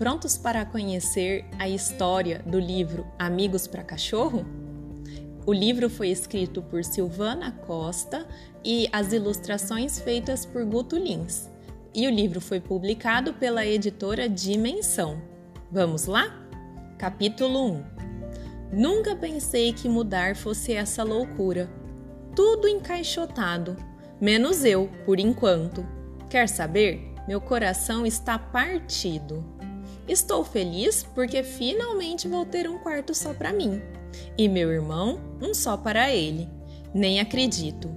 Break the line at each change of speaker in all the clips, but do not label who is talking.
Prontos para conhecer a história do livro Amigos para Cachorro? O livro foi escrito por Silvana Costa e as ilustrações feitas por Guto Lins. E o livro foi publicado pela editora Dimensão. Vamos lá? Capítulo 1 Nunca pensei que mudar fosse essa loucura. Tudo encaixotado, menos eu, por enquanto. Quer saber? Meu coração está partido. Estou feliz porque finalmente vou ter um quarto só para mim e meu irmão um só para ele. Nem acredito.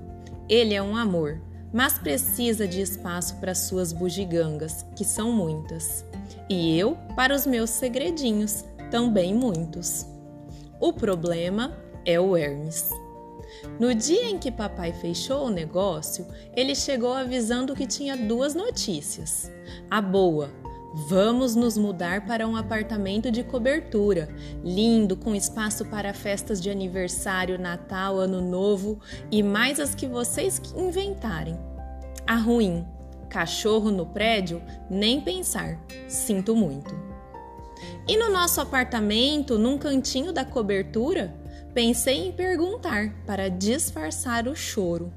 Ele é um amor, mas precisa de espaço para suas bugigangas, que são muitas, e eu para os meus segredinhos, também muitos. O problema é o Hermes. No dia em que papai fechou o negócio, ele chegou avisando que tinha duas notícias. A boa, Vamos nos mudar para um apartamento de cobertura, lindo, com espaço para festas de aniversário, Natal, Ano Novo e mais as que vocês inventarem. A ruim, cachorro no prédio, nem pensar. Sinto muito. E no nosso apartamento, num cantinho da cobertura, pensei em perguntar para disfarçar o choro.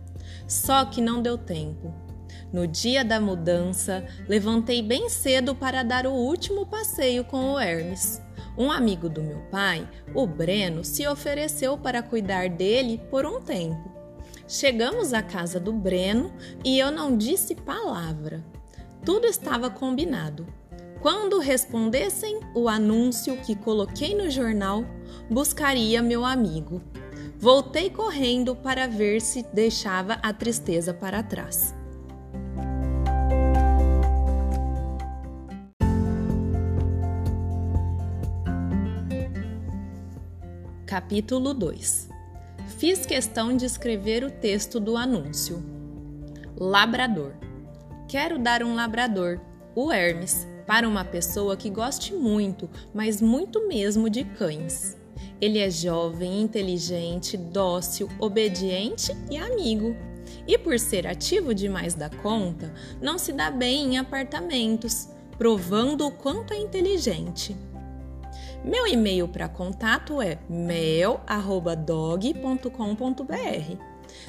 Só que não deu tempo. No dia da mudança, levantei bem cedo para dar o último passeio com o Hermes. Um amigo do meu pai, o Breno, se ofereceu para cuidar dele por um tempo. Chegamos à casa do Breno e eu não disse palavra. Tudo estava combinado. Quando respondessem o anúncio que coloquei no jornal, buscaria meu amigo. Voltei correndo para ver se deixava a tristeza para trás. Capítulo 2 Fiz questão de escrever o texto do anúncio. Labrador. Quero dar um labrador, o Hermes, para uma pessoa que goste muito, mas muito mesmo de cães. Ele é jovem, inteligente, dócil, obediente e amigo. E por ser ativo demais da conta, não se dá bem em apartamentos, provando o quanto é inteligente. Meu e-mail para contato é mel@dog.com.br.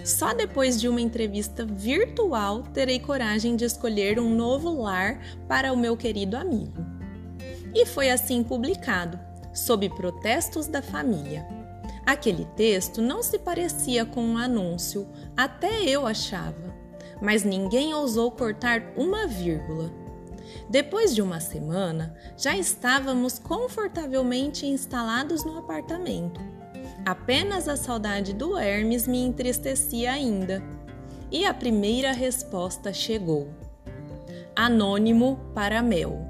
Só depois de uma entrevista virtual terei coragem de escolher um novo lar para o meu querido amigo. E foi assim publicado, sob protestos da família. Aquele texto não se parecia com um anúncio, até eu achava, mas ninguém ousou cortar uma vírgula. Depois de uma semana, já estávamos confortavelmente instalados no apartamento. Apenas a saudade do Hermes me entristecia ainda. E a primeira resposta chegou. Anônimo para Mel.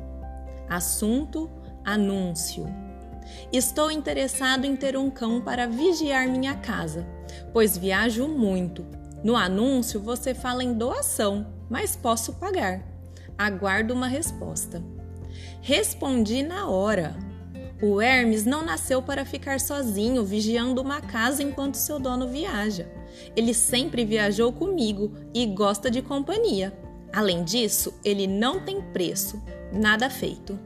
Assunto: anúncio. Estou interessado em ter um cão para vigiar minha casa, pois viajo muito. No anúncio você fala em doação, mas posso pagar. Aguardo uma resposta. Respondi na hora. O Hermes não nasceu para ficar sozinho vigiando uma casa enquanto seu dono viaja. Ele sempre viajou comigo e gosta de companhia. Além disso, ele não tem preço, nada feito.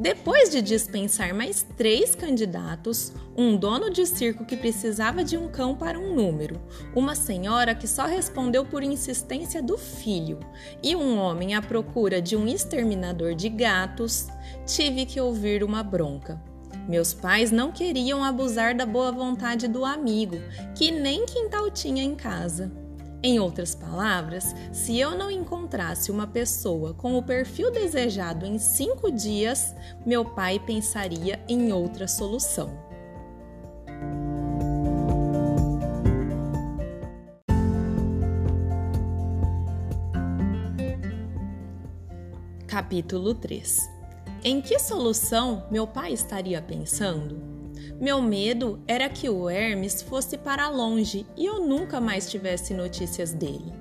Depois de dispensar mais três candidatos, um dono de circo que precisava de um cão para um número, uma senhora que só respondeu por insistência do filho e um homem à procura de um exterminador de gatos, tive que ouvir uma bronca. Meus pais não queriam abusar da boa vontade do amigo, que nem quintal tinha em casa. Em outras palavras, se eu não encontrasse uma pessoa com o perfil desejado em cinco dias, meu pai pensaria em outra solução. Capítulo 3 Em que solução meu pai estaria pensando? Meu medo era que o Hermes fosse para longe e eu nunca mais tivesse notícias dele.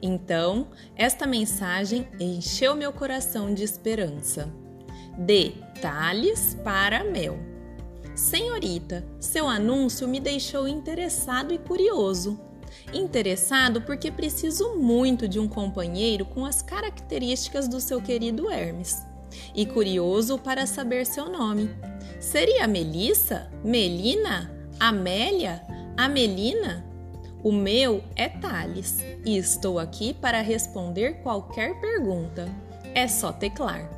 Então, esta mensagem encheu meu coração de esperança. Detalhes para Mel. Senhorita, seu anúncio me deixou interessado e curioso. Interessado porque preciso muito de um companheiro com as características do seu querido Hermes. E curioso para saber seu nome. Seria Melissa? Melina? Amélia? Amelina? O meu é Thales e estou aqui para responder qualquer pergunta. É só teclar.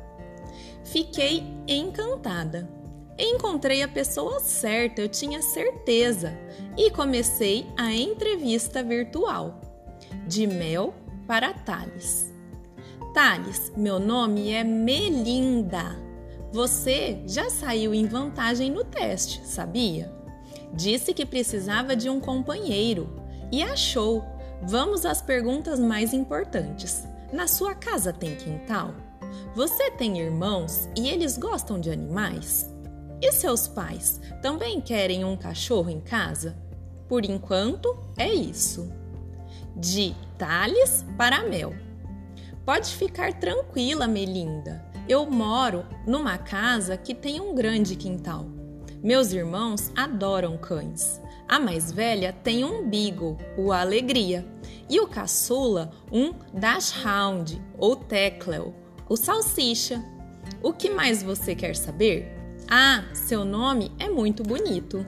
Fiquei encantada. Encontrei a pessoa certa, eu tinha certeza, e comecei a entrevista virtual. De Mel para Thales. Thales, meu nome é Melinda. Você já saiu em vantagem no teste, sabia? Disse que precisava de um companheiro e achou. Vamos às perguntas mais importantes. Na sua casa tem quintal? Você tem irmãos e eles gostam de animais? E seus pais também querem um cachorro em casa? Por enquanto, é isso. De Thales para Mel. Pode ficar tranquila, Melinda. Eu moro numa casa que tem um grande quintal. Meus irmãos adoram cães. A mais velha tem um Beagle, o Alegria, e o caçula um Dachshund ou Teckel, o Salsicha. O que mais você quer saber? Ah, seu nome é muito bonito.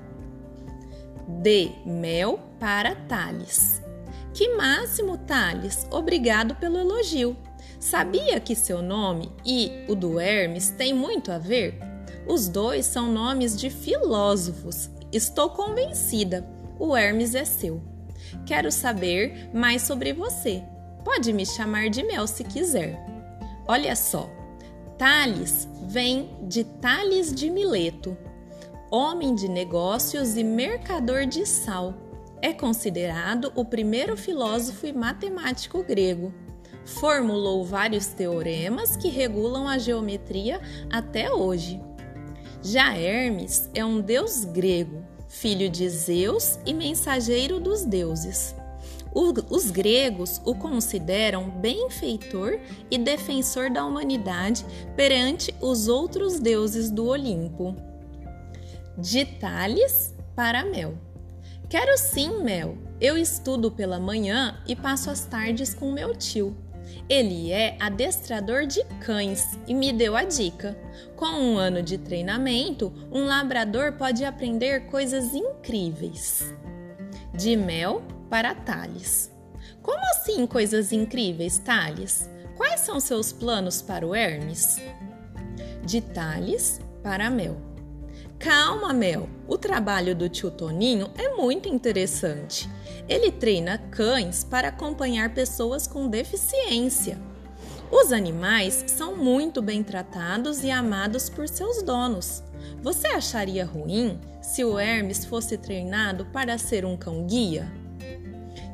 De Mel para Thales. Que máximo, Thales! Obrigado pelo elogio. Sabia que seu nome e o do Hermes têm muito a ver? Os dois são nomes de filósofos. Estou convencida. O Hermes é seu. Quero saber mais sobre você. Pode me chamar de Mel se quiser. Olha só, Tales vem de Tales de Mileto, homem de negócios e mercador de sal. É considerado o primeiro filósofo e matemático grego. Formulou vários teoremas que regulam a geometria até hoje. Já Hermes é um deus grego, filho de Zeus e mensageiro dos deuses os gregos o consideram benfeitor e defensor da humanidade perante os outros deuses do Olimpo. De Tales para Mel. Quero sim, Mel. Eu estudo pela manhã e passo as tardes com meu tio. Ele é adestrador de cães e me deu a dica. Com um ano de treinamento, um labrador pode aprender coisas incríveis. De Mel para Thales. Como assim coisas incríveis, Thales? Quais são seus planos para o Hermes? De Thales para Mel. Calma, Mel. O trabalho do tio Toninho é muito interessante. Ele treina cães para acompanhar pessoas com deficiência. Os animais são muito bem tratados e amados por seus donos. Você acharia ruim se o Hermes fosse treinado para ser um cão-guia?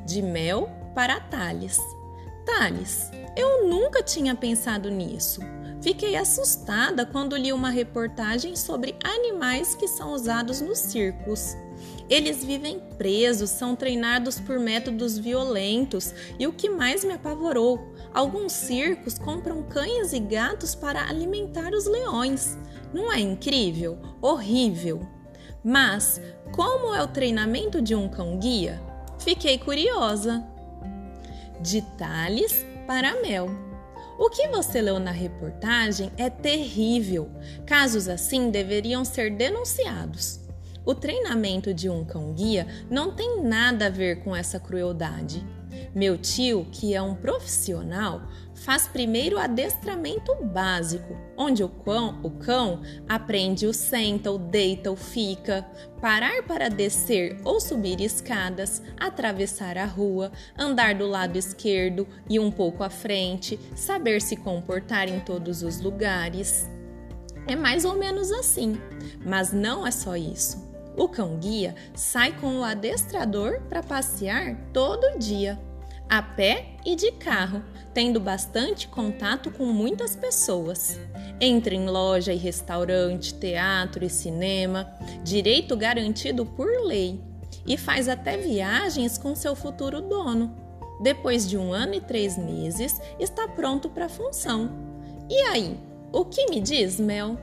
de mel para Thales. Thales, eu nunca tinha pensado nisso. Fiquei assustada quando li uma reportagem sobre animais que são usados nos circos. Eles vivem presos, são treinados por métodos violentos e o que mais me apavorou: alguns circos compram cães e gatos para alimentar os leões. Não é incrível? Horrível! Mas, como é o treinamento de um cão-guia? Fiquei curiosa. De Tales para Mel. O que você leu na reportagem é terrível. Casos assim deveriam ser denunciados. O treinamento de um cão-guia não tem nada a ver com essa crueldade. Meu tio, que é um profissional, faz primeiro o adestramento básico, onde o cão, o cão aprende o senta, o deita, o fica, parar para descer ou subir escadas, atravessar a rua, andar do lado esquerdo e um pouco à frente, saber se comportar em todos os lugares. É mais ou menos assim, mas não é só isso. O cão-guia sai com o adestrador para passear todo dia a pé e de carro, tendo bastante contato com muitas pessoas. Entra em loja e restaurante, teatro e cinema, direito garantido por lei, e faz até viagens com seu futuro dono. Depois de um ano e três meses, está pronto para a função. E aí, o que me diz Mel?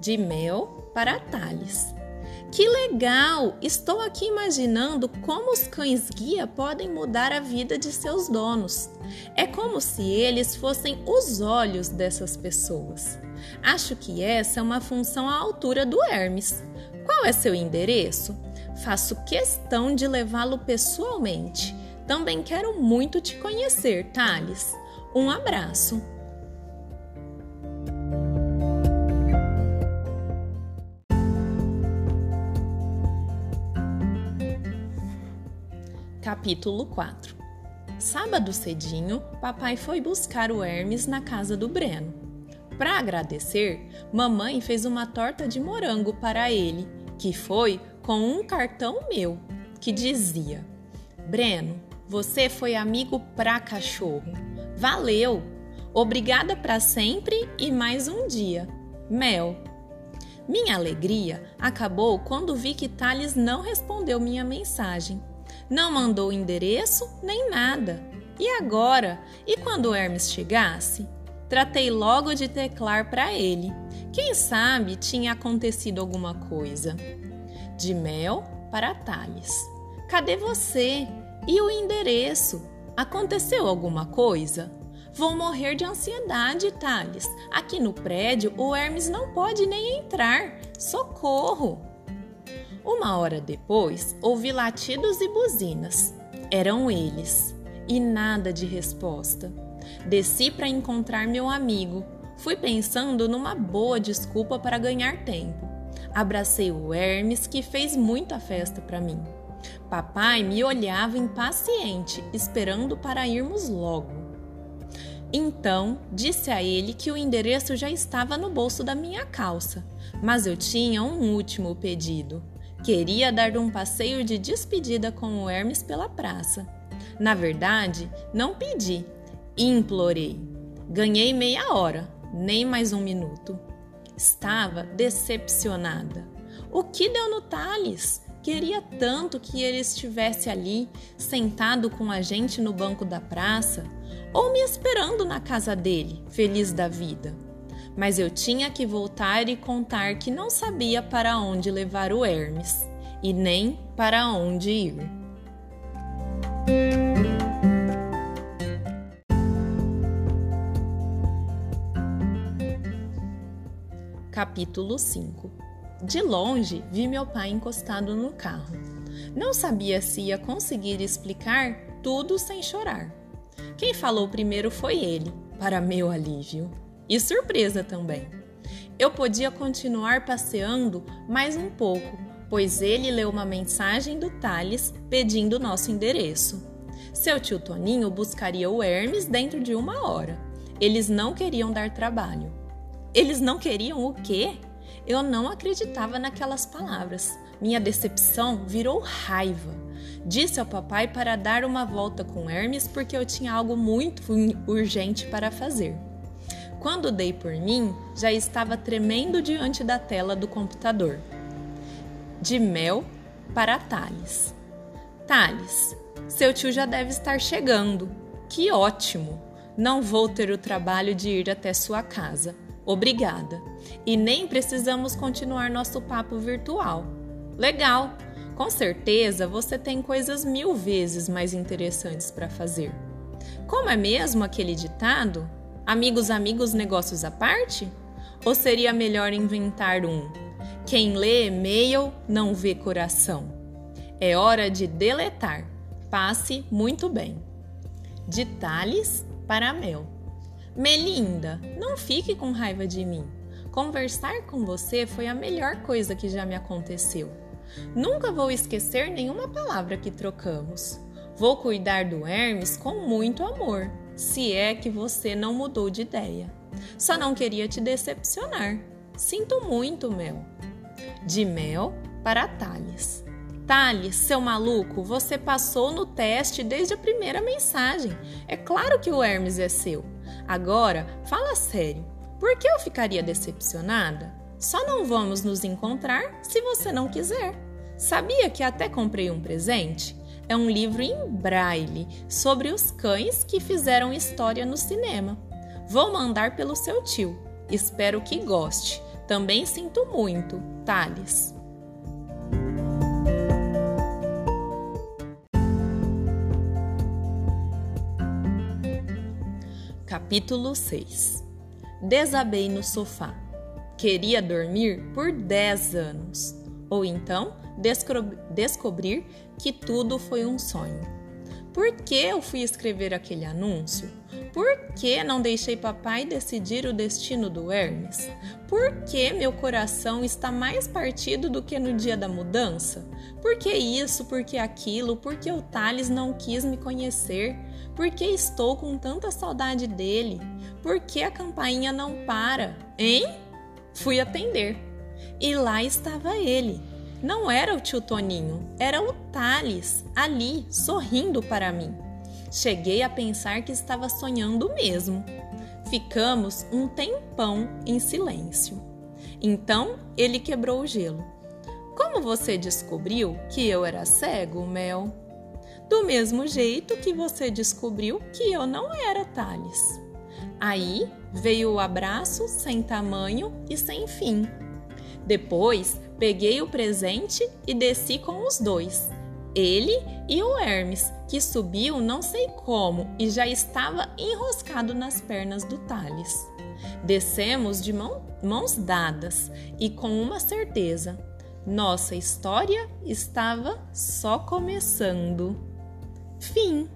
De Mel para Thales. Que legal! Estou aqui imaginando como os cães guia podem mudar a vida de seus donos. É como se eles fossem os olhos dessas pessoas. Acho que essa é uma função à altura do Hermes. Qual é seu endereço? Faço questão de levá-lo pessoalmente. Também quero muito te conhecer, Thales. Um abraço. Capítulo 4 Sábado cedinho, papai foi buscar o Hermes na casa do Breno. Para agradecer, mamãe fez uma torta de morango para ele, que foi com um cartão meu, que dizia: Breno, você foi amigo pra cachorro. Valeu! Obrigada para sempre e mais um dia. Mel. Minha alegria acabou quando vi que Thales não respondeu minha mensagem não mandou endereço nem nada. E agora? E quando Hermes chegasse? Tratei logo de teclar para ele. Quem sabe tinha acontecido alguma coisa. De Mel para Thales. Cadê você? E o endereço? Aconteceu alguma coisa? Vou morrer de ansiedade, Thales. Aqui no prédio o Hermes não pode nem entrar. Socorro! Uma hora depois, ouvi latidos e buzinas. Eram eles. E nada de resposta. Desci para encontrar meu amigo. Fui pensando numa boa desculpa para ganhar tempo. Abracei o Hermes, que fez muita festa para mim. Papai me olhava impaciente, esperando para irmos logo. Então, disse a ele que o endereço já estava no bolso da minha calça, mas eu tinha um último pedido. Queria dar um passeio de despedida com o Hermes pela praça. Na verdade, não pedi, implorei. Ganhei meia hora, nem mais um minuto. Estava decepcionada. O que deu no Thales? Queria tanto que ele estivesse ali, sentado com a gente no banco da praça, ou me esperando na casa dele, feliz da vida mas eu tinha que voltar e contar que não sabia para onde levar o Hermes e nem para onde ir. Capítulo 5 De longe vi meu pai encostado no carro. Não sabia se ia conseguir explicar tudo sem chorar. Quem falou primeiro foi ele, para meu alívio e surpresa também. Eu podia continuar passeando mais um pouco, pois ele leu uma mensagem do Thales pedindo nosso endereço. Seu tio Toninho buscaria o Hermes dentro de uma hora. Eles não queriam dar trabalho. Eles não queriam o quê? Eu não acreditava naquelas palavras. Minha decepção virou raiva. Disse ao papai para dar uma volta com Hermes porque eu tinha algo muito urgente para fazer. Quando dei por mim, já estava tremendo diante da tela do computador. De Mel para Thales. Thales, seu tio já deve estar chegando. Que ótimo! Não vou ter o trabalho de ir até sua casa. Obrigada. E nem precisamos continuar nosso papo virtual. Legal! Com certeza você tem coisas mil vezes mais interessantes para fazer. Como é mesmo aquele ditado? Amigos, amigos, negócios à parte? Ou seria melhor inventar um? Quem lê e-mail não vê coração. É hora de deletar. Passe muito bem. De Thales para Mel. Melinda, não fique com raiva de mim. Conversar com você foi a melhor coisa que já me aconteceu. Nunca vou esquecer nenhuma palavra que trocamos. Vou cuidar do Hermes com muito amor se é que você não mudou de ideia. Só não queria te decepcionar. Sinto muito, Mel. De Mel para Thales. Thales, seu maluco, você passou no teste desde a primeira mensagem. É claro que o Hermes é seu. Agora, fala sério. Por que eu ficaria decepcionada? Só não vamos nos encontrar se você não quiser. Sabia que até comprei um presente? É um livro em braille sobre os cães que fizeram história no cinema. Vou mandar pelo seu tio. Espero que goste. Também sinto muito. Thales. Capítulo 6 Desabei no sofá. Queria dormir por 10 anos, ou então descobrir que tudo foi um sonho. Por que eu fui escrever aquele anúncio? Por que não deixei papai decidir o destino do Hermes? Por que meu coração está mais partido do que no dia da mudança? Por que isso, por que aquilo, por que o Thales não quis me conhecer? Por que estou com tanta saudade dele? Por que a campainha não para? Hein? Fui atender. E lá estava ele. Não era o tio Toninho, era o Thales, ali, sorrindo para mim. Cheguei a pensar que estava sonhando mesmo. Ficamos um tempão em silêncio. Então ele quebrou o gelo. Como você descobriu que eu era cego, Mel? Do mesmo jeito que você descobriu que eu não era Thales. Aí veio o abraço sem tamanho e sem fim. Depois peguei o presente e desci com os dois ele e o Hermes, que subiu não sei como e já estava enroscado nas pernas do Thales. Descemos de mão, mãos dadas e com uma certeza: nossa história estava só começando. Fim.